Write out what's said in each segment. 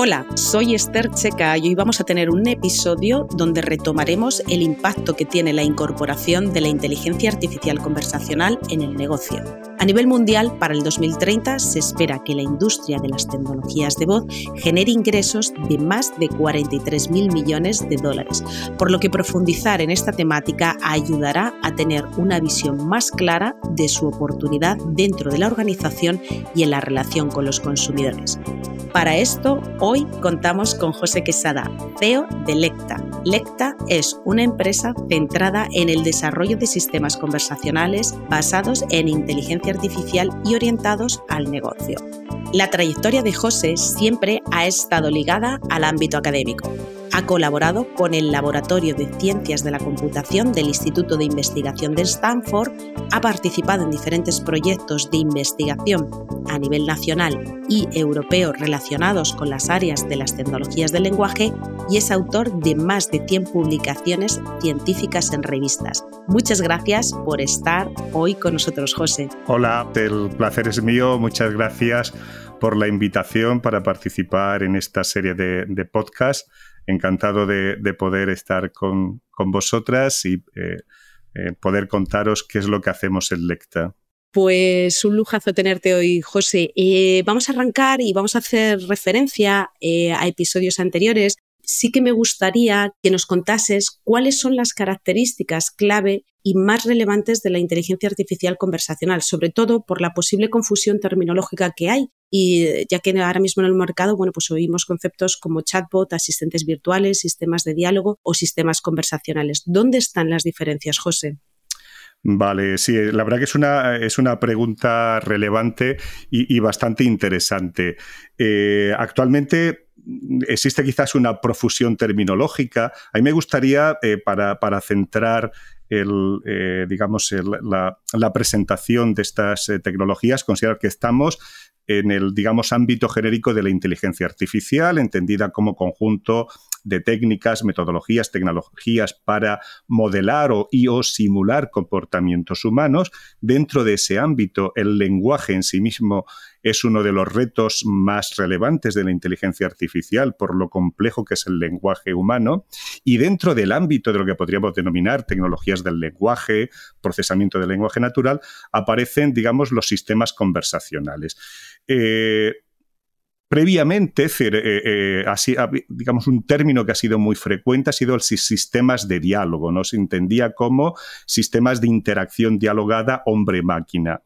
Hola, soy Esther Checa y hoy vamos a tener un episodio donde retomaremos el impacto que tiene la incorporación de la inteligencia artificial conversacional en el negocio. A nivel mundial, para el 2030 se espera que la industria de las tecnologías de voz genere ingresos de más de 43.000 millones de dólares, por lo que profundizar en esta temática ayudará a tener una visión más clara de su oportunidad dentro de la organización y en la relación con los consumidores. Para esto, hoy contamos con José Quesada, CEO de Lecta. Lecta es una empresa centrada en el desarrollo de sistemas conversacionales basados en inteligencia artificial y orientados al negocio. La trayectoria de José siempre ha estado ligada al ámbito académico. Ha colaborado con el Laboratorio de Ciencias de la Computación del Instituto de Investigación de Stanford, ha participado en diferentes proyectos de investigación a nivel nacional y europeo relacionados con las áreas de las tecnologías del lenguaje y es autor de más de 100 publicaciones científicas en revistas. Muchas gracias por estar hoy con nosotros, José. Hola, el placer es mío. Muchas gracias por la invitación para participar en esta serie de, podcasts encantado de, poder estar con, vosotras y eh, eh, poder contaros qué es lo que hacemos en Lecta. Pues un lujazo tenerte hoy, José. Eh, vamos a arrancar y vamos a hacer referencia a episodios anteriores. Sí que me gustaría que nos contases cuáles son las características clave y más relevantes de la inteligencia artificial conversacional, sobre todo por la posible confusión terminológica que hay y eh, ya que ahora mismo en el mercado, bueno, pues oímos conceptos como chatbot, asistentes virtuales, sistemas de diálogo o sistemas conversacionales. ¿Dónde están las diferencias, José? Vale, sí, la verdad que es una, es una pregunta relevante y, bastante interesante. Eh, actualmente existe quizás una profusión terminológica. A mí me gustaría, eh, para, para, centrar el, digamos, la, la, presentación de estas tecnologías, considerar que estamos en el, digamos, ámbito genérico de la inteligencia artificial, entendida como conjunto de técnicas, metodologías, tecnologías para modelar o, y o simular comportamientos humanos. Dentro de ese ámbito, el lenguaje en sí mismo es uno de los retos más relevantes de la inteligencia artificial por lo complejo que es el lenguaje humano. Y dentro del ámbito de lo que podríamos denominar tecnologías del lenguaje, procesamiento del lenguaje natural, aparecen, digamos, los sistemas conversacionales. Eh, Previamente, eh, eh, así, digamos, un término que ha sido muy frecuente ha sido el sistemas de diálogo, ¿no? Se entendía como sistemas de interacción dialogada hombre-máquina.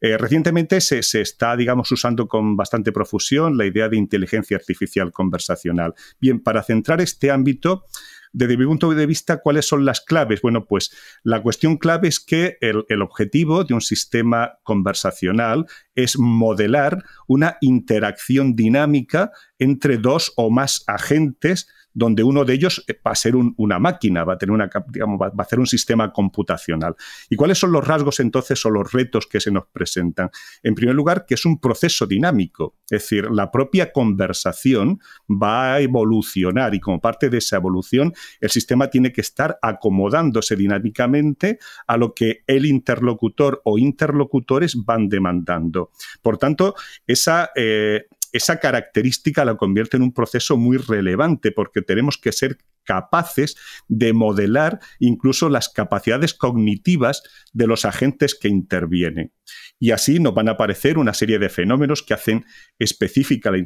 Recientemente se, se, está, digamos, usando con bastante profusión la idea de inteligencia artificial conversacional. Bien, para centrar este ámbito, desde mi punto de vista, ¿cuáles son las claves? Bueno, pues la cuestión clave es que el, objetivo de un sistema conversacional es modelar una interacción dinámica entre dos o más agentes donde uno de ellos eh, va a ser una máquina, va a tener una, digamos, va, a hacer un sistema computacional. ¿Y cuáles son los rasgos entonces o los retos que se nos presentan? En primer lugar, que es un proceso dinámico, es decir, la propia conversación va a evolucionar y como parte de esa evolución, el sistema tiene que estar acomodándose dinámicamente a lo que el interlocutor o interlocutores van demandando. Por tanto, esa eh, esa característica la convierte en un proceso muy relevante porque tenemos que ser capaces de modelar incluso las capacidades cognitivas de los agentes que intervienen. Y así nos van a aparecer una serie de fenómenos que hacen específica la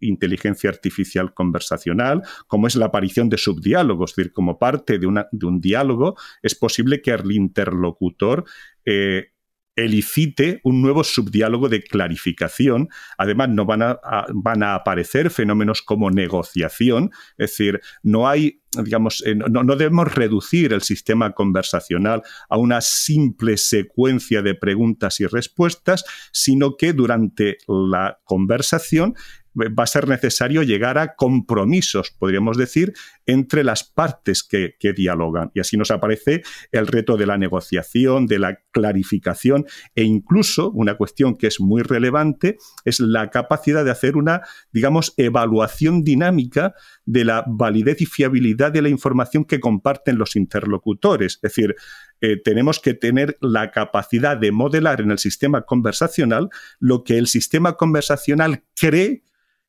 inteligencia artificial conversacional, como es la aparición de subdiálogos, es decir, como parte de, un diálogo es posible que el interlocutor eh, elicite un nuevo subdiálogo de clarificación. Además, no van a, van a aparecer fenómenos como negociación, es decir, no hay digamos, eh, no, no, debemos reducir el sistema conversacional a una simple secuencia de preguntas y respuestas, sino que durante la conversación va a ser necesario llegar a compromisos, podríamos decir, entre las partes que, dialogan. Y así nos aparece el reto de la negociación, de la clarificación e incluso una cuestión que es muy relevante es la capacidad de hacer una, digamos, evaluación dinámica de la validez y fiabilidad de la información que comparten los interlocutores. Es decir, eh, tenemos que tener la capacidad de modelar en el sistema conversacional lo que el sistema conversacional cree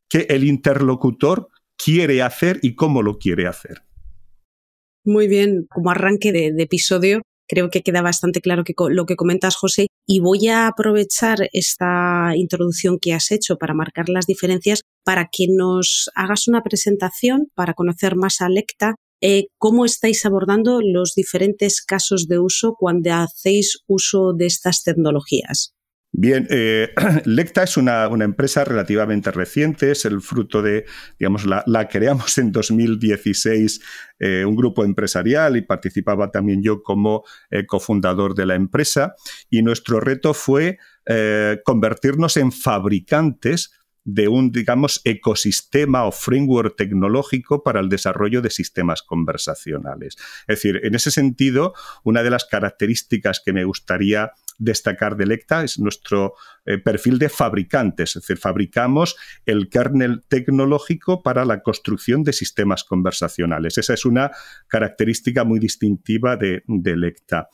que el interlocutor quiere hacer y cómo lo quiere hacer. Muy bien, como arranque de, episodio, creo que queda bastante claro que, lo que comentas, José, y voy a aprovechar esta introducción que has hecho para marcar las diferencias para que nos hagas una presentación para conocer más a Lecta. Eh, ¿Cómo estáis abordando los diferentes casos de uso cuando hacéis uso de estas tecnologías? Bien, eh, Lecta es una, empresa relativamente reciente, es el fruto de, digamos, la, creamos en 2016 eh, un grupo empresarial y participaba también yo como eh, cofundador de la empresa. Y nuestro reto fue convertirnos en fabricantes de un, digamos, ecosistema o framework tecnológico para el desarrollo de sistemas conversacionales. Es decir, en ese sentido, una de las características que me gustaría destacar de Lecta es nuestro eh, perfil de fabricantes, es decir, fabricamos el kernel tecnológico para la construcción de sistemas conversacionales. Esa es una característica muy distintiva de, de Lecta.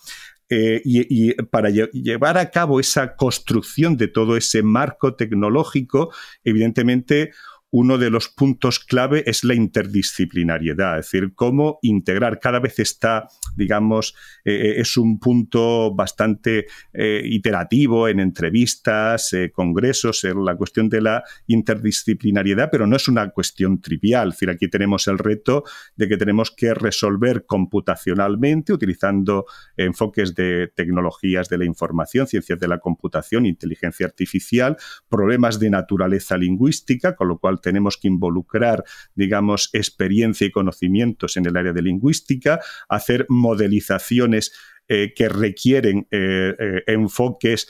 Eh, y, para llevar a cabo esa construcción de todo ese marco tecnológico, evidentemente uno de los puntos clave es la interdisciplinariedad, es decir, cómo integrar. Cada vez está, digamos, eh, eh, es un punto bastante eh, iterativo en entrevistas, congresos, en la cuestión de la interdisciplinariedad, pero no es una cuestión trivial. Es decir, aquí tenemos el reto de que tenemos que resolver computacionalmente, utilizando enfoques de tecnologías de la información, ciencias de la computación, inteligencia artificial, problemas de naturaleza lingüística, con lo cual tenemos que involucrar, digamos, experiencia y conocimientos en el área de lingüística, hacer modelizaciones eh, que requieren eh, eh, enfoques,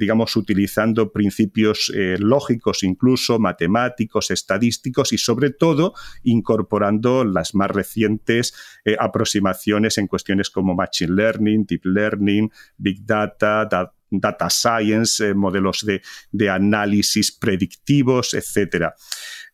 digamos, utilizando principios lógicos, incluso matemáticos, estadísticos y, sobre todo, incorporando las más recientes aproximaciones en cuestiones como Machine Learning, Deep Learning, Big Data, Data Science, modelos de, de, análisis predictivos, etcétera.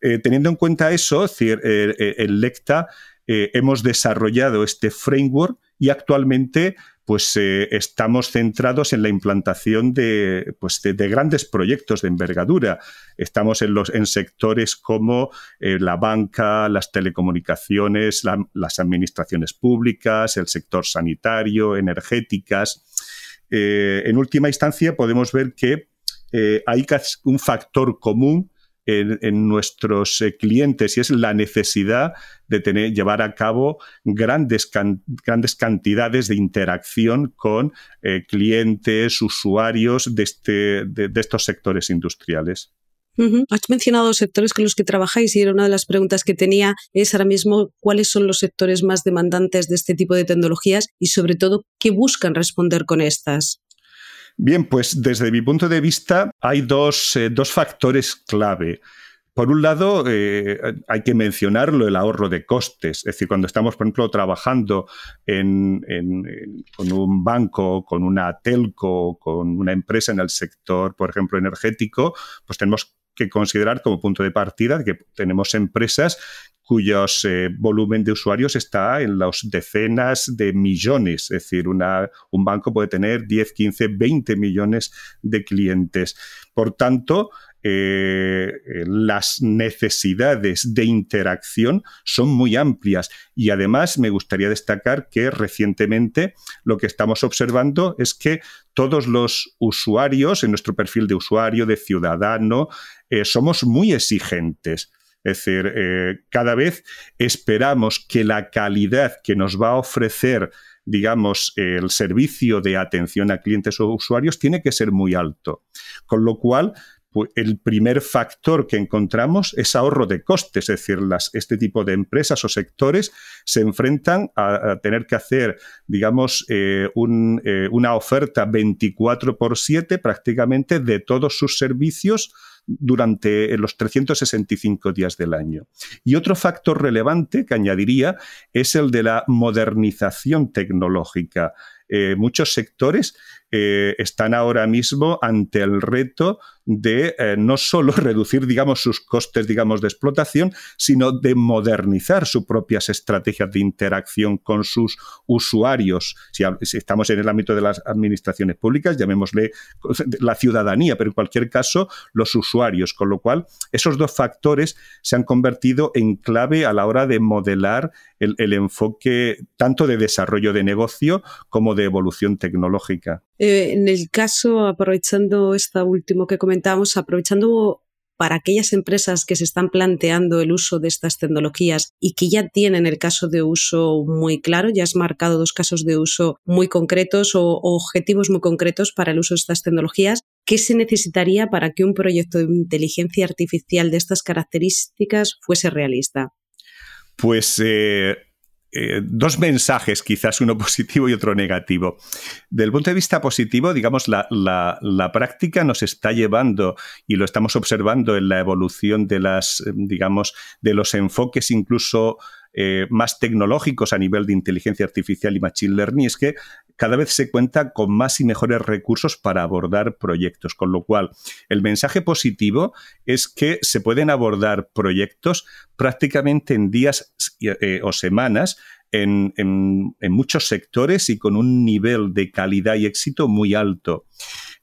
Eh, teniendo en cuenta eso, es eh, eh, en Lecta hemos desarrollado este framework y actualmente pues estamos centrados en la implantación de, pues, de, grandes proyectos de envergadura. Estamos en, los, en sectores como la banca, las telecomunicaciones, las administraciones públicas, el sector sanitario, energéticas. en última instancia, podemos ver que hay un factor común en, nuestros eh, clientes y es la necesidad de tener, llevar a cabo grandes, grandes cantidades de interacción con eh, clientes, usuarios de, este, de, estos sectores industriales. Has mencionado sectores con los que trabajáis y era una de las preguntas que tenía es ahora mismo cuáles son los sectores más demandantes de este tipo de tecnologías y sobre todo qué buscan responder con estas. Bien, pues desde mi punto de vista hay dos, eh, factores clave. Por un lado, eh, hay que mencionarlo, el ahorro de costes. Es decir, cuando estamos, por ejemplo, trabajando con un banco, con una telco, con una empresa en el sector, por ejemplo, energético, pues tenemos que considerar como punto de partida que tenemos empresas cuyos eh, volumen de usuarios está en las decenas de millones. Es decir, un banco puede tener 10, 15, 20 millones de clientes. Por tanto, eh, las necesidades de interacción son muy amplias y además me gustaría destacar que recientemente lo que estamos observando es que todos los usuarios en nuestro perfil de usuario, de ciudadano, eh, somos muy exigentes. Es decir, eh, cada vez esperamos que la calidad que nos va a ofrecer digamos, el servicio de atención a clientes o usuarios tiene que ser muy alto. Con lo cual, pues, el primer factor que encontramos es ahorro de costes, es decir, este tipo de empresas o sectores se enfrentan a, tener que hacer, digamos, eh, eh, una oferta 24 por 7 prácticamente de todos sus servicios durante los 365 días del año. Y otro factor relevante que añadiría es el de la modernización tecnológica. Eh, muchos sectores eh, están ahora mismo ante el reto de eh, no solo reducir, digamos, sus costes, digamos, de explotación, sino de modernizar sus propias estrategias de interacción con sus usuarios. Si, estamos en el ámbito de las administraciones públicas, llamémosle la ciudadanía, pero en cualquier caso, los usuarios. Con lo cual, esos dos factores se han convertido en clave a la hora de modelar el, el enfoque tanto de desarrollo de negocio como de evolución tecnológica. Eh, en el caso, aprovechando esta último que comentamos, aprovechando para aquellas empresas que se están planteando el uso de estas tecnologías y que ya tienen el caso de uso muy claro, ya has marcado dos casos de uso muy concretos o, objetivos muy concretos para el uso de estas tecnologías, ¿qué se necesitaría para que un proyecto de inteligencia artificial de estas características fuese realista? Pues eh, eh, dos mensajes, quizás uno positivo y otro negativo. Del punto de vista positivo, digamos, la, práctica nos está llevando, y lo estamos observando en la evolución de las, digamos, de los enfoques incluso eh, más tecnológicos a nivel de inteligencia artificial y machine learning, es que cada vez se cuenta con más y mejores recursos para abordar proyectos, con lo cual el mensaje positivo es que se pueden abordar proyectos prácticamente en días eh, o semanas en, muchos sectores y con un nivel de calidad y éxito muy alto.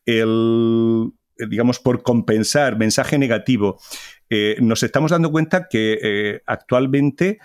El, digamos, por compensar, mensaje negativo, eh, nos estamos dando cuenta que eh, actualmente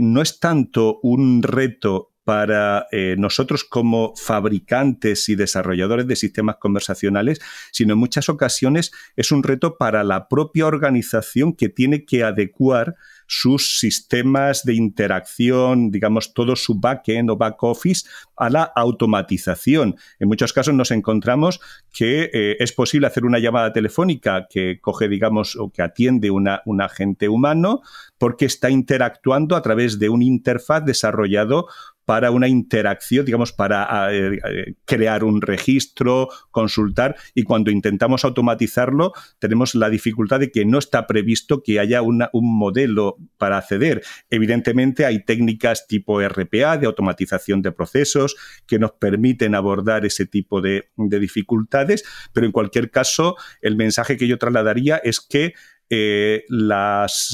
no es tanto un reto para eh, nosotros como fabricantes y desarrolladores de sistemas conversacionales, sino en muchas ocasiones es un reto para la propia organización que tiene que adecuar sus sistemas de interacción, digamos, todo su backend o back office a la automatización. En muchos casos nos encontramos que eh, es posible hacer una llamada telefónica que coge, digamos, o que atiende una, un agente humano porque está interactuando a través de un interfaz desarrollado para una interacción, digamos, para eh, eh, crear un registro, consultar, y cuando intentamos automatizarlo, tenemos la dificultad de que no está previsto que haya un modelo para acceder. Evidentemente, hay técnicas tipo RPA, de automatización de procesos, que nos permiten abordar ese tipo de dificultades, pero en cualquier caso, el mensaje que yo trasladaría es que eh,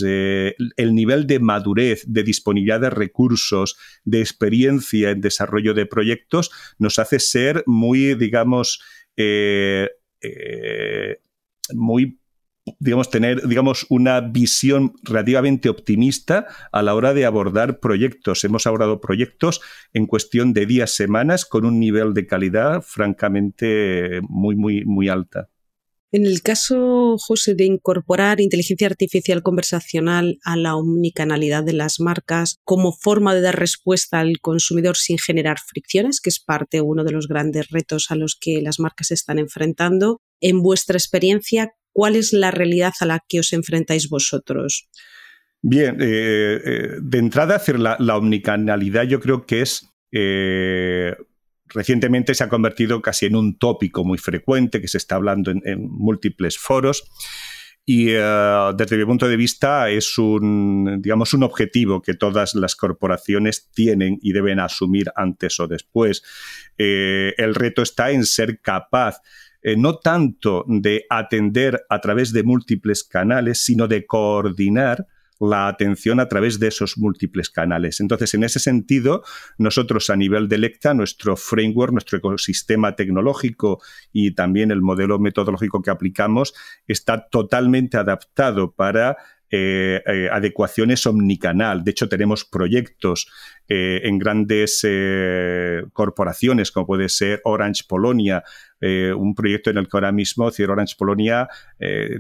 eh, el nivel de madurez, de disponibilidad de recursos, de experiencia en desarrollo de proyectos, nos hace ser muy, digamos, eh, muy digamos, tener, digamos, una visión relativamente optimista a la hora de abordar proyectos. Hemos abordado proyectos en cuestión de días, semanas, con un nivel de calidad francamente muy, muy, muy alta. En el caso, José, de incorporar inteligencia artificial conversacional a la omnicanalidad de las marcas como forma de dar respuesta al consumidor sin generar fricciones, que es parte uno de los grandes retos a los que las marcas se están enfrentando, en vuestra experiencia, ¿cuál es la realidad a la que os enfrentáis vosotros? Bien, eh, eh, de entrada, hacer la, omnicanalidad yo creo que es eh, recientemente se ha convertido casi en un tópico muy frecuente que se está hablando en, múltiples foros. Y eh, desde mi punto de vista es un, digamos, un objetivo que todas las corporaciones tienen y deben asumir antes o después. Eh, el reto está en ser capaz eh, no tanto de atender a través de múltiples canales, sino de coordinar la atención a través de esos múltiples canales. Entonces, en ese sentido, nosotros a nivel de Lecta, nuestro framework, nuestro ecosistema tecnológico y también el modelo metodológico que aplicamos está totalmente adaptado para eh, eh, adecuaciones omnicanal. De hecho, tenemos proyectos eh, en grandes corporaciones como puede ser Orange Polonia un proyecto en el que ahora mismo Orange Polonia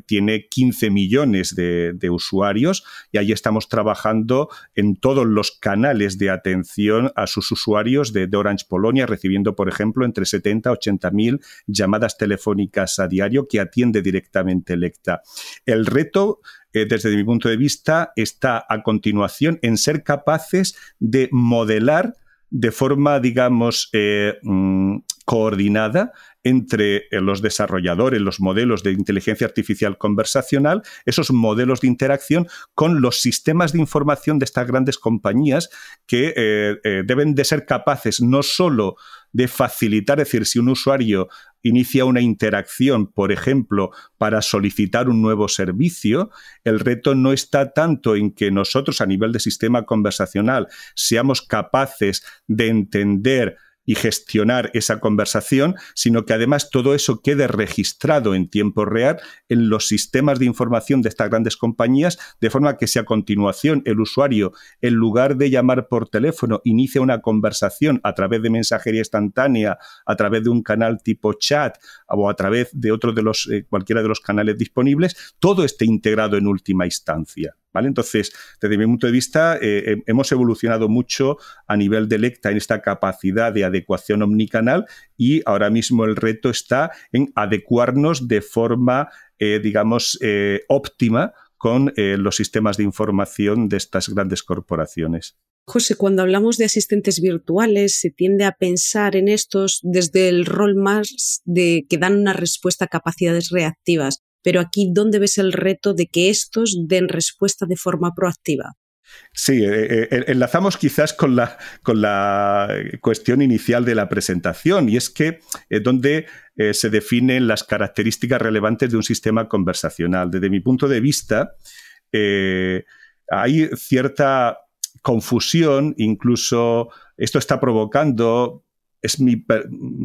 tiene 15 millones de, usuarios y ahí estamos trabajando en todos los canales de atención a sus usuarios de, Orange Polonia, recibiendo, por ejemplo, entre 70 y 80 mil llamadas telefónicas a diario que atiende directamente Lecta. El reto eh, desde mi punto de vista, está a continuación en ser capaces de modelar de forma, digamos, eh, mm, coordinada entre eh, los desarrolladores, los modelos de inteligencia artificial conversacional, esos modelos de interacción con los sistemas de información de estas grandes compañías que deben de ser capaces no solo de facilitar, es decir, si un usuario inicia una interacción, por ejemplo, para solicitar un nuevo servicio, el reto no está tanto en que nosotros a nivel de sistema conversacional seamos capaces de entender y gestionar esa conversación, sino que además todo eso quede registrado en tiempo real en los sistemas de información de estas grandes compañías, de forma que si a continuación el usuario, en lugar de llamar por teléfono, inicia una conversación a través de mensajería instantánea, a través de un canal tipo chat o a través de otro de los, eh, cualquiera de los canales disponibles, todo esté integrado en última instancia. Entonces, desde mi punto de vista, eh, eh, hemos evolucionado mucho a nivel de Lecta en esta capacidad de adecuación omnicanal y ahora mismo el reto está en adecuarnos de forma, eh, digamos, óptima con los sistemas de información de estas grandes corporaciones. José, cuando hablamos de asistentes virtuales, se tiende a pensar en estos desde el rol más de que dan una respuesta a capacidades reactivas. Pero aquí, ¿dónde ves el reto de que estos den respuesta de forma proactiva? Sí, eh, eh, enlazamos quizás con la, con la cuestión inicial de la presentación, y es que es donde eh, se definen las características relevantes de un sistema conversacional. Desde mi punto de vista, hay cierta confusión, incluso esto está provocando es mi,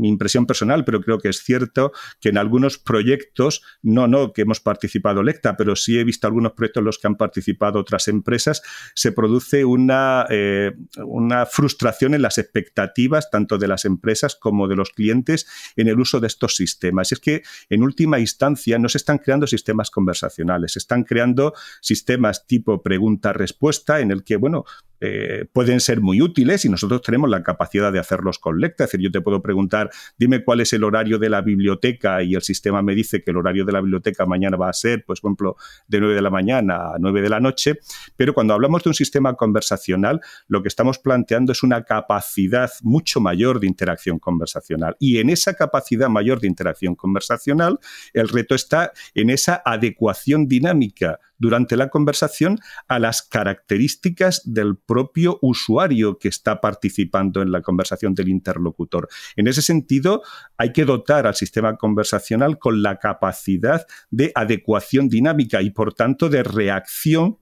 impresión personal, pero creo que es cierto que en algunos proyectos, no, no que hemos participado Lecta, pero sí he visto algunos proyectos en los que han participado otras empresas, se produce una, eh, una frustración en las expectativas tanto de las empresas como de los clientes en el uso de estos sistemas. Y es que en última instancia no se están creando sistemas conversacionales, se están creando sistemas tipo pregunta-respuesta en el que, bueno, eh, pueden ser muy útiles y nosotros tenemos la capacidad de hacerlos con Lecta. Es decir, yo te puedo preguntar, dime cuál es el horario de la biblioteca y el sistema me dice que el horario de la biblioteca mañana va a ser, pues, por ejemplo, de 9 de la mañana a 9 de la noche. Pero cuando hablamos de un sistema conversacional, lo que estamos planteando es una capacidad mucho mayor de interacción conversacional. Y en esa capacidad mayor de interacción conversacional, el reto está en esa adecuación dinámica durante la conversación a las características del propio usuario que está participando en la conversación del interlocutor. En ese sentido, hay que dotar al sistema conversacional con la capacidad de adecuación dinámica y, por tanto, de reacción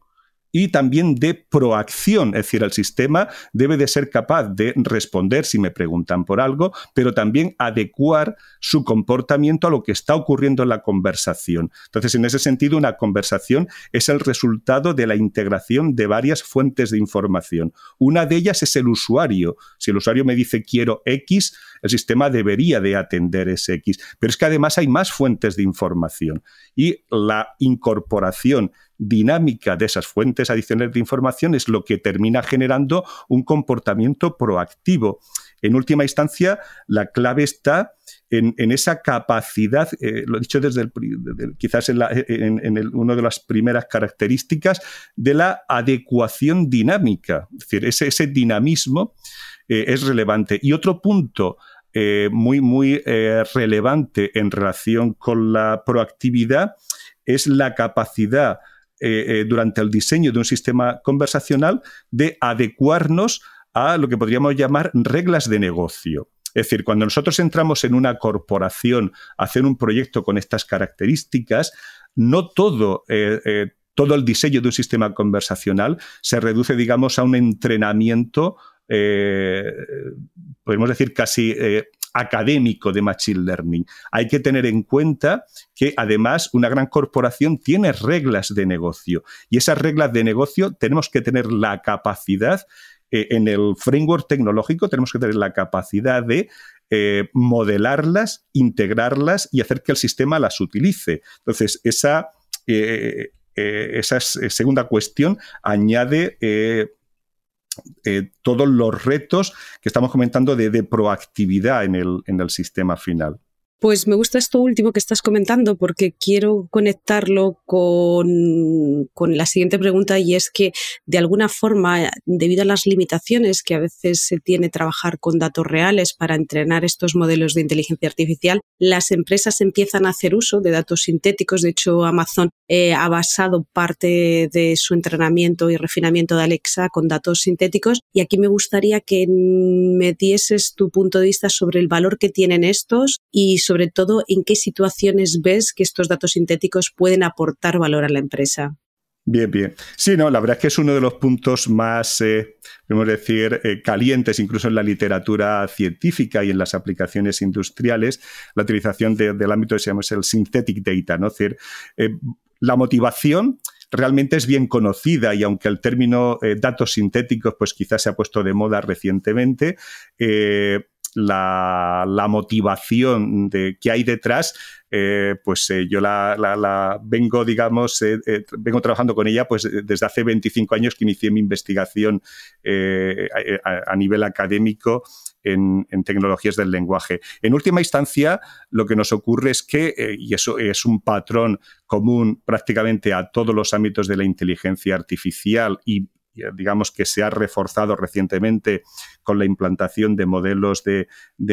y también de proacción, es decir, el sistema debe de ser capaz de responder si me preguntan por algo, pero también adecuar su comportamiento a lo que está ocurriendo en la conversación. Entonces, en ese sentido, una conversación es el resultado de la integración de varias fuentes de información. Una de ellas es el usuario. Si el usuario me dice quiero X, el sistema debería de atender ese X. Pero es que además hay más fuentes de información y la incorporación dinámica de esas fuentes adicionales de información es lo que termina generando un comportamiento proactivo. En última instancia, la clave está en, esa capacidad, eh, lo he dicho desde el, quizás en, una de las primeras características, de la adecuación dinámica. Es decir, ese, dinamismo eh, es relevante. Y otro punto eh, muy, muy relevante en relación con la proactividad es la capacidad eh, eh, durante el diseño de un sistema conversacional de adecuarnos a lo que podríamos llamar reglas de negocio. Es decir, cuando nosotros entramos en una corporación a hacer un proyecto con estas características, no todo, eh, todo el diseño de un sistema conversacional se reduce, digamos, a un entrenamiento, podemos decir, casi académico de Machine Learning. Hay que tener en cuenta que además una gran corporación tiene reglas de negocio y esas reglas de negocio tenemos que tener la capacidad en el framework tecnológico tenemos que tener la capacidad de modelarlas, integrarlas y hacer que el sistema las utilice. Entonces, esa, esa segunda cuestión añade eh, todos los retos que estamos comentando de, proactividad en el sistema final. Pues me gusta esto último que estás comentando porque quiero conectarlo con, la siguiente pregunta y es que de alguna forma, debido a las limitaciones que a veces se tiene trabajar con datos reales para entrenar estos modelos de inteligencia artificial, las empresas empiezan a hacer uso de datos sintéticos. De hecho, Amazon eh, ha basado parte de su entrenamiento y refinamiento de Alexa con datos sintéticos y aquí me gustaría que me dieses tu punto de vista sobre el valor que tienen estos y sobre todo en qué situaciones ves que estos datos sintéticos pueden aportar valor a la empresa. Bien, bien. Sí, no, la verdad es que es uno de los puntos más, eh, podemos decir, eh, calientes, incluso en la literatura científica y en las aplicaciones industriales, la utilización del ámbito que se llama el synthetic data, ¿no? Es eh, la motivación realmente es bien conocida y aunque el término datos sintéticos pues quizás se ha puesto de moda recientemente, la, motivación de, que hay detrás, eh, pues eh, yo la, vengo, digamos, eh, vengo trabajando con ella pues desde hace 25 años que inicié mi investigación a, nivel académico en, tecnologías del lenguaje. En última instancia, lo que nos ocurre es que, y eso es un patrón común prácticamente a todos los ámbitos de la inteligencia artificial y digamos que se ha reforzado recientemente con la implantación de modelos de,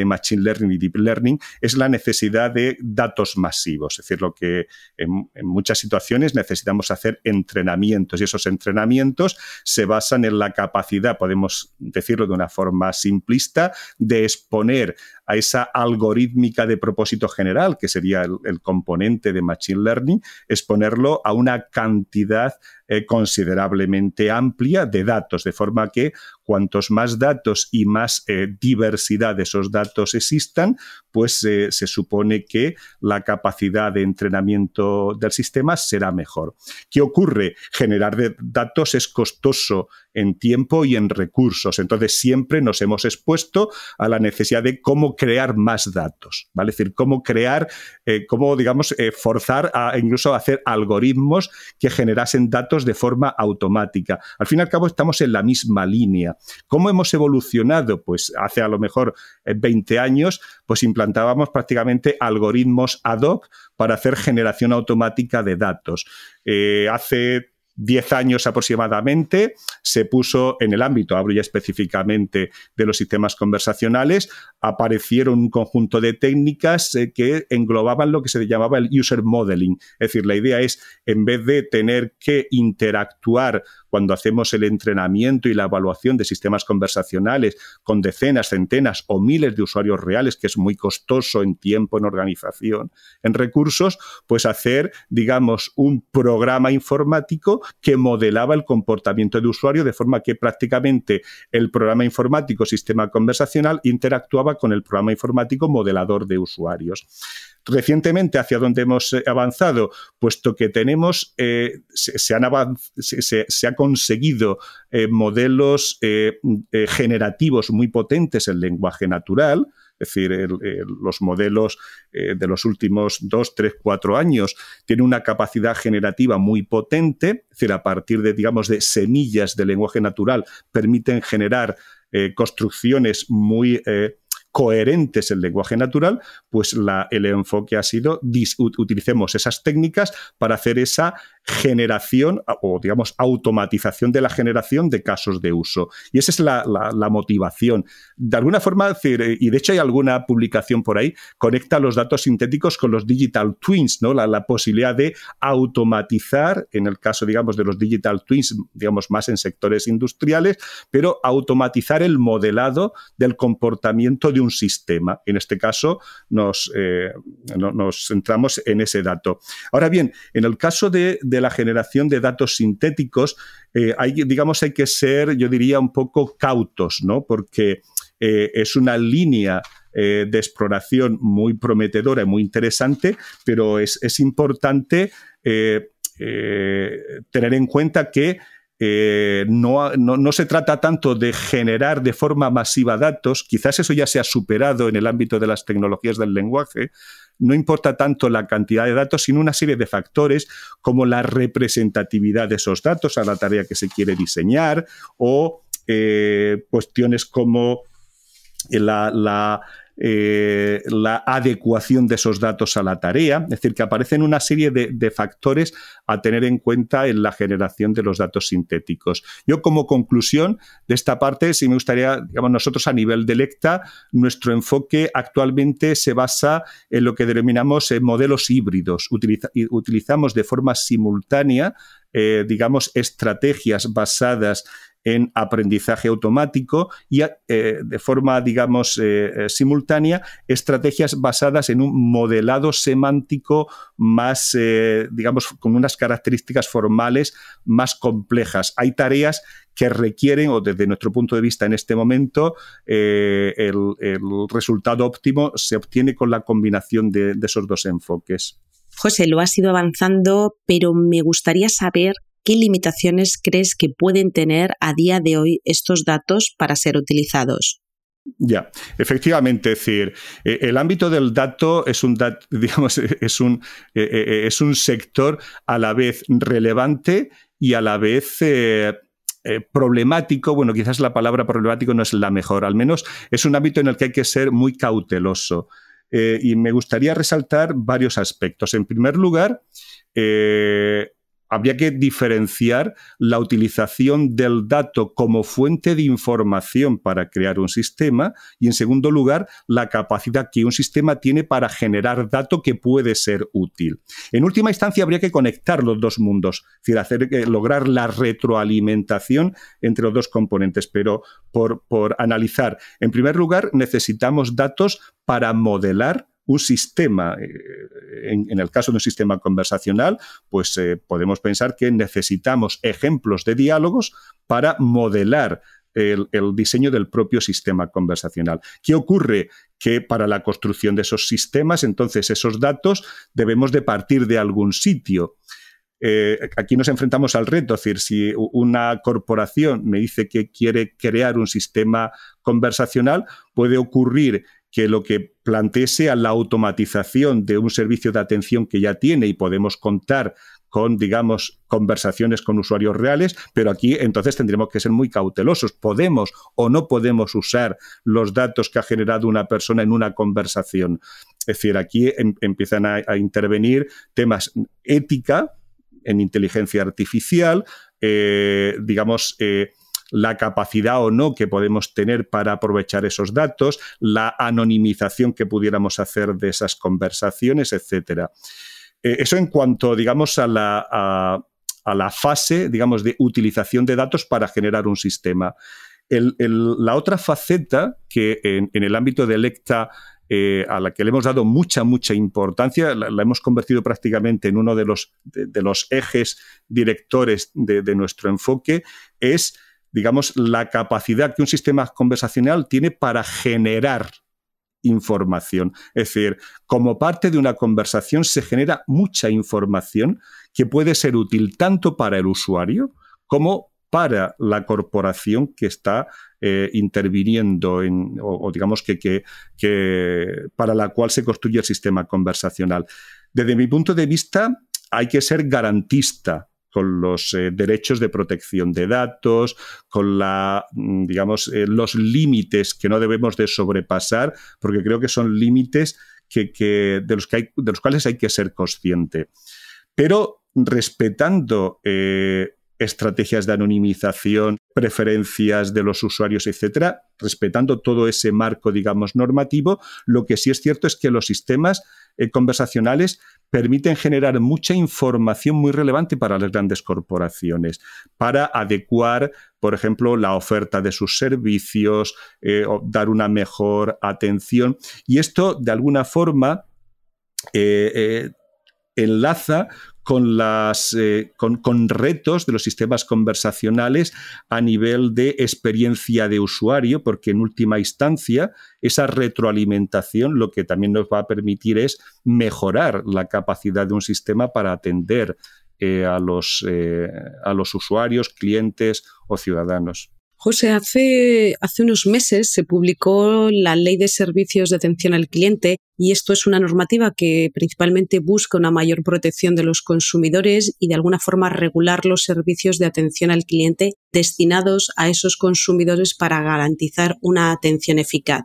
Machine Learning y Deep Learning, es la necesidad de datos masivos. Es decir, lo que en, muchas situaciones necesitamos hacer entrenamientos y esos entrenamientos se basan en la capacidad, podemos decirlo de una forma simplista, de exponer a esa algorítmica de propósito general, que sería el, componente de Machine Learning, exponerlo a una cantidad eh, considerablemente amplia de datos, de forma que cuantos más datos y más eh, diversidad de esos datos existan, pues eh, se supone que la capacidad de entrenamiento del sistema será mejor. ¿Qué ocurre? Generar datos es costoso en tiempo y en recursos. Entonces siempre nos hemos expuesto a la necesidad de cómo crear más datos, ¿vale? Es decir, cómo crear, eh, cómo, digamos, forzar a incluso hacer algoritmos que generasen datos de forma automática. Al fin y al cabo estamos en la misma línea. ¿Cómo hemos evolucionado? Pues hace a lo mejor 20 eh, años, pues implantábamos prácticamente algoritmos ad hoc para hacer generación automática de datos. Eh, hace 10 años aproximadamente se puso en el ámbito, hablo ya específicamente de los sistemas conversacionales, aparecieron un conjunto de técnicas eh, que englobaban lo que se llamaba el user modeling. Es decir, la idea es, en vez de tener que interactuar cuando hacemos el entrenamiento y la evaluación de sistemas conversacionales con decenas, centenas o miles de usuarios reales, que es muy costoso en tiempo, en organización, en recursos, pues hacer, digamos, un programa informático que modelaba el comportamiento de usuario de forma que prácticamente el programa informático sistema conversacional interactuaba con el programa informático modelador de usuarios. Recientemente, hacia dónde hemos eh, avanzado, puesto que tenemos, eh, se, han se, ha conseguido eh, modelos generativos muy potentes en lenguaje natural, es decir, los modelos de los últimos dos, tres, cuatro años tienen una capacidad generativa muy potente, es decir, a partir de, digamos, de semillas de lenguaje natural, permiten generar construcciones muy coherentes el lenguaje natural, pues el enfoque ha sido utilicemos esas técnicas para hacer esa generación o, digamos, automatización de la generación de casos de uso. Y esa es la, motivación. De alguna forma, y de hecho hay alguna publicación por ahí, conecta los datos sintéticos con los digital twins, ¿no? La, la posibilidad de automatizar, en el caso, digamos, de los digital twins, digamos, más en sectores industriales, pero automatizar el modelado del comportamiento de un sistema. En este caso, nos, eh, nos centramos en ese dato. Ahora bien, en el caso de, la generación de datos sintéticos, eh, hay, digamos, hay que ser, yo diría, un poco cautos, ¿no? Porque eh, es una línea de exploración muy prometedora y muy interesante, pero es, es importante tener en cuenta que eh, no, no, se trata tanto de generar de forma masiva datos, quizás eso ya se ha superado en el ámbito de las tecnologías del lenguaje, no importa tanto la cantidad de datos, sino una serie de factores como la representatividad de esos datos a la tarea que se quiere diseñar o eh, cuestiones como la, la eh, la adecuación de esos datos a la tarea, es decir, que aparecen una serie de, factores a tener en cuenta en la generación de los datos sintéticos. Yo como conclusión de esta parte, sí me gustaría, digamos, nosotros a nivel de Lecta, nuestro enfoque actualmente se basa en lo que denominamos eh, modelos híbridos. utilizamos de forma simultánea eh, digamos, estrategias basadas en aprendizaje automático y eh, de forma, digamos, eh, simultánea, estrategias basadas en un modelado semántico más, digamos, con unas características formales más complejas. Hay tareas que requieren, o desde nuestro punto de vista en este momento, el, resultado óptimo se obtiene con la combinación de esos dos enfoques. José, lo has ido avanzando, pero me gustaría saber ¿qué limitaciones crees que pueden tener a día de hoy estos datos para ser utilizados? Ya, efectivamente, es decir, eh, el ámbito del dato es un, digamos, es un, eh, eh, es un sector a la vez relevante y a la vez problemático. Bueno, quizás la palabra problemático no es la mejor, al menos es un ámbito en el que hay que ser muy cauteloso. Y me gustaría resaltar varios aspectos. En primer lugar, habría que diferenciar la utilización del dato como fuente de información para crear un sistema y, en segundo lugar, la capacidad que un sistema tiene para generar dato que puede ser útil. En última instancia, habría que conectar los dos mundos, es decir, eh, lograr la retroalimentación entre los dos componentes, pero por, por analizar, en primer lugar, necesitamos datos para modelar un sistema, eh, en, el caso de un sistema conversacional, pues eh, podemos pensar que necesitamos ejemplos de diálogos para modelar el, diseño del propio sistema conversacional. ¿Qué ocurre? Que para la construcción de esos sistemas, entonces esos datos debemos de partir de algún sitio. Eh, aquí nos enfrentamos al reto, es decir, si una corporación me dice que quiere crear un sistema conversacional, puede ocurrir que lo que plantee sea la automatización de un servicio de atención que ya tiene y podemos contar con, digamos, conversaciones con usuarios reales, pero aquí entonces tendremos que ser muy cautelosos. ¿Podemos o no podemos usar los datos que ha generado una persona en una conversación? Es decir, aquí em, empiezan a, intervenir temas ética en inteligencia artificial, eh, digamos, eh, la capacidad o no que podemos tener para aprovechar esos datos, la anonimización que pudiéramos hacer de esas conversaciones, etcétera. Eh, eso en cuanto, digamos, a la, a, la, fase, digamos, de utilización de datos para generar un sistema. la otra faceta que en, el ámbito de Electa eh, a la que le hemos dado mucha, mucha importancia, la, hemos convertido prácticamente en uno de los, de, los ejes directores de, de, nuestro enfoque, es digamos, la capacidad que un sistema conversacional tiene para generar información. Es decir, como parte de una conversación se genera mucha información que puede ser útil tanto para el usuario como para la corporación que está eh, interviniendo en, o, digamos que, que, para la cual se construye el sistema conversacional. Desde mi punto de vista, hay que ser garantista con los eh, derechos de protección de datos, con la, mm, digamos, eh, los límites que no debemos de sobrepasar, porque creo que son límites que, de, los que hay, de los cuales hay que ser consciente. Pero respetando eh, estrategias de anonimización, preferencias de los usuarios, etcétera, respetando todo ese marco, digamos, normativo, lo que sí es cierto es que los sistemas conversacionales permiten generar mucha información muy relevante para las grandes corporaciones, para adecuar, por ejemplo, la oferta de sus servicios, eh, o dar una mejor atención. Y esto, de alguna forma, eh, eh, enlaza con, las, eh, con, retos de los sistemas conversacionales a nivel de experiencia de usuario, porque en última instancia esa retroalimentación lo que también nos va a permitir es mejorar la capacidad de un sistema para atender a, los, a los usuarios, clientes o ciudadanos. José, hace, hace unos meses se publicó la Ley de Servicios de Atención al Cliente y esto es una normativa que principalmente busca una mayor protección de los consumidores y de alguna forma regular los servicios de atención al cliente destinados a esos consumidores para garantizar una atención eficaz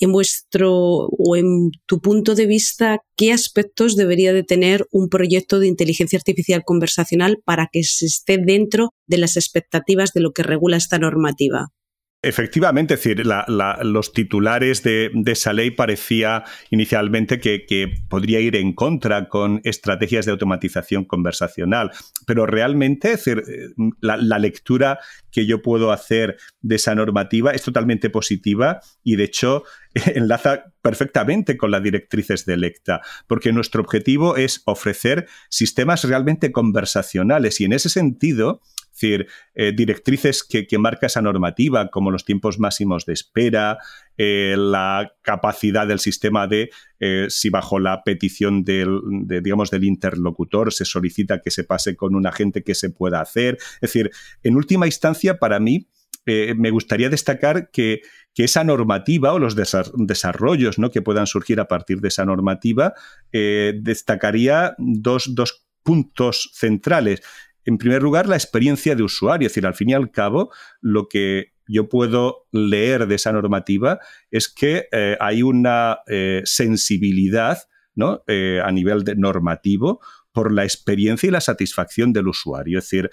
en vuestro o en tu punto de vista, qué aspectos debería de tener un proyecto de inteligencia artificial conversacional para que se esté dentro de las expectativas de lo que regula esta normativa? Efectivamente, decir, los titulares de, esa ley parecía inicialmente que, podría ir en contra con estrategias de automatización conversacional, pero realmente decir, la, lectura que yo puedo hacer de esa normativa es totalmente positiva y de hecho enlaza perfectamente con las directrices de Electa, porque nuestro objetivo es ofrecer sistemas realmente conversacionales y en ese sentido es decir, eh, directrices que, marca esa normativa, como los tiempos máximos de espera, eh, la capacidad del sistema de, eh, si bajo la petición del, digamos, del interlocutor se solicita que se pase con un agente que se pueda hacer. Es decir, en última instancia, para mí, me gustaría destacar que, esa normativa o los desarrollos ¿no? que puedan surgir a partir de esa normativa destacaría dos, dos puntos centrales. En primer lugar, la experiencia de usuario. Es decir, al fin y al cabo, lo que yo puedo leer de esa normativa es que eh, hay una eh, sensibilidad ¿no? Eh, a nivel de normativo por la experiencia y la satisfacción del usuario. Es decir,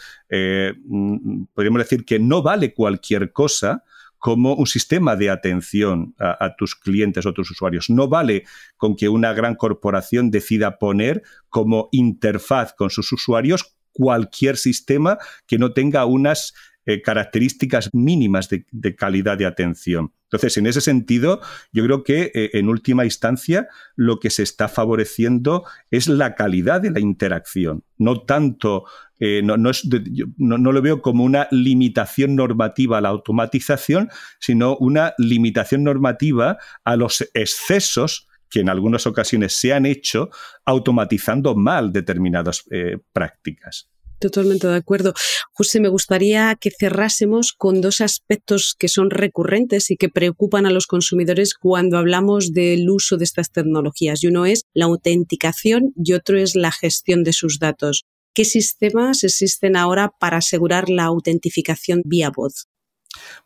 mm, podríamos decir que no vale cualquier cosa como un sistema de atención a, a, tus clientes o tus usuarios. No vale con que una gran corporación decida poner como interfaz con sus usuarios cualquier sistema que no tenga unas eh, características mínimas de, calidad de atención. Entonces, en ese sentido, yo creo que eh, en última instancia lo que se está favoreciendo es la calidad de la interacción, no tanto, eh, no, no, lo veo como una limitación normativa a la automatización, sino una limitación normativa a los excesos que en algunas ocasiones se han hecho automatizando mal determinadas eh, prácticas. Totalmente de acuerdo. José, me gustaría que cerrásemos con dos aspectos que son recurrentes y que preocupan a los consumidores cuando hablamos del uso de estas tecnologías. Y uno es la autenticación y otro es la gestión de sus datos. ¿Qué sistemas existen ahora para asegurar la autentificación vía voz?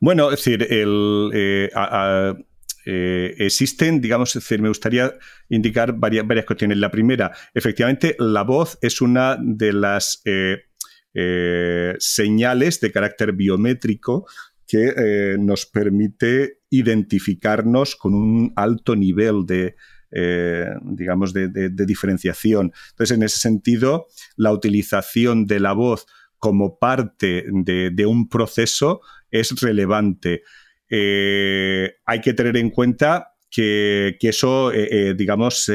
Bueno, es decir, el, eh, eh, existen, digamos, me gustaría indicar varias, varias, cuestiones. La primera, efectivamente, la voz es una de las eh, eh, señales de carácter biométrico que nos permite identificarnos con un alto nivel de, digamos, de, diferenciación. Entonces, en ese sentido, la utilización de la voz como parte de un proceso es relevante. Eh, hay que tener en cuenta que, eso, eh, eh, digamos,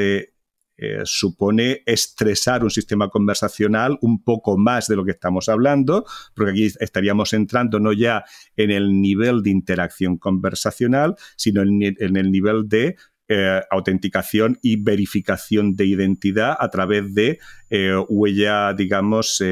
supone estresar un sistema conversacional un poco más de lo que estamos hablando, porque aquí estaríamos entrando no ya en el nivel de interacción conversacional, sino en, el nivel de autenticación y verificación de identidad a través de huella, digamos,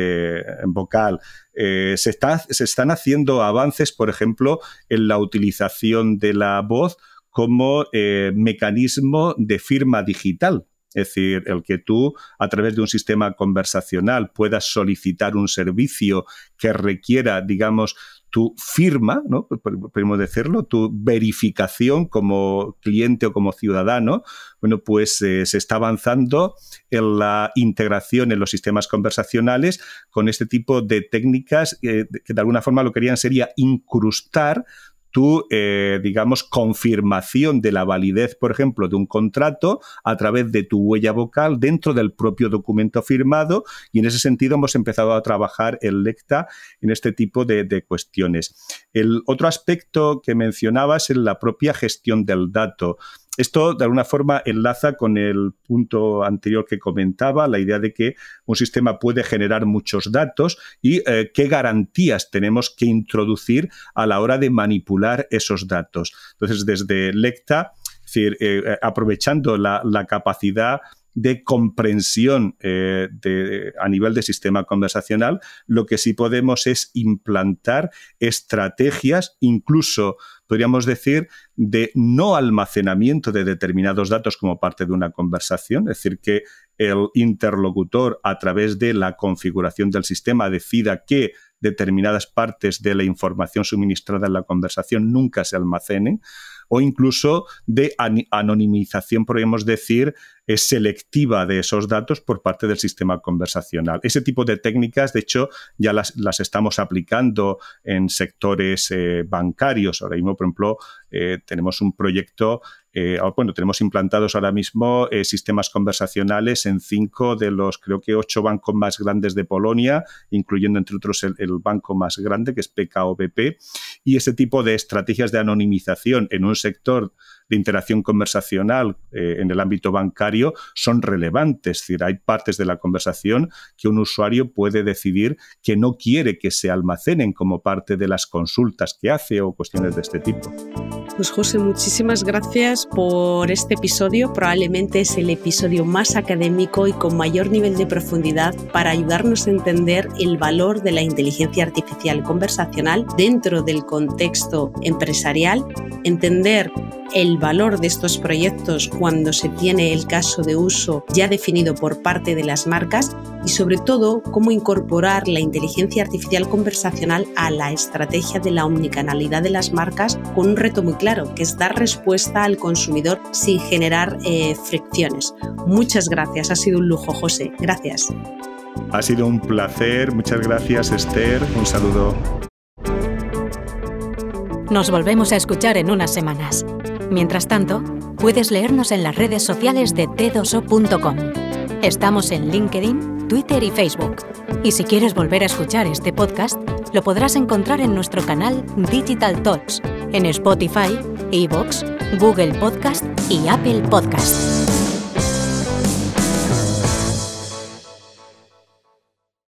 vocal. Eh, se, están haciendo avances, por ejemplo, en la utilización de la voz como eh, mecanismo de firma digital. Es decir, el que tú, a través de un sistema conversacional, puedas solicitar un servicio que requiera, digamos, tu firma, ¿no? podemos decirlo, tu verificación como cliente o como ciudadano, bueno, pues eh, se está avanzando en la integración en los sistemas conversacionales con este tipo de técnicas eh, que de alguna forma lo que querían sería incrustar tu, eh, digamos, confirmación de la validez, por ejemplo, de un contrato a través de tu huella vocal dentro del propio documento firmado y en ese sentido hemos empezado a trabajar el LECTA en este tipo de, de cuestiones. El otro aspecto que mencionabas es la propia gestión del dato. Esto de alguna forma enlaza con el punto anterior que comentaba, la idea de que un sistema puede generar muchos datos y eh, qué garantías tenemos que introducir a la hora de manipular esos datos. Entonces, desde Lecta, decir, eh, aprovechando la, capacidad de comprensión eh, a nivel de sistema conversacional, lo que sí podemos es implantar estrategias, incluso podríamos decir, de no almacenamiento de determinados datos como parte de una conversación, es decir, que el interlocutor a través de la configuración del sistema decida que determinadas partes de la información suministrada en la conversación nunca se almacenen, o incluso de anonimización, podríamos decir, es selectiva de esos datos por parte del sistema conversacional. Ese tipo de técnicas, de hecho, ya las, estamos aplicando en sectores eh, bancarios. Ahora mismo, por ejemplo, eh, tenemos un proyecto, eh, bueno, tenemos implantados ahora mismo sistemas conversacionales en cinco de los, creo que ocho bancos más grandes de Polonia, incluyendo entre otros el, el banco más grande, que es PKOBP, y ese tipo de estrategias de anonimización en un sector de interacción conversacional eh, en el ámbito bancario son relevantes. Es decir, hay partes de la conversación que un usuario puede decidir que no quiere que se almacenen como parte de las consultas que hace o cuestiones de este tipo. Pues José, muchísimas gracias por este episodio. Probablemente es el episodio más académico y con mayor nivel de profundidad para ayudarnos a entender el valor de la inteligencia artificial conversacional dentro del contexto empresarial, entender el valor de estos proyectos cuando se tiene el caso de uso ya definido por parte de las marcas y sobre todo cómo incorporar la inteligencia artificial conversacional a la estrategia de la omnicanalidad de las marcas con un reto muy claro, que es dar respuesta al consumidor sin generar eh, fricciones. Muchas gracias, ha sido un lujo, José. Gracias. Ha sido un placer, muchas gracias Esther, un saludo. Nos volvemos a escuchar en unas semanas. Mientras tanto, puedes leernos en las redes sociales de t2o.com. Estamos en LinkedIn, Twitter y Facebook. Y si quieres volver a escuchar este podcast, lo podrás encontrar en nuestro canal Digital Talks, en Spotify, Evox, Google Podcast y Apple Podcast.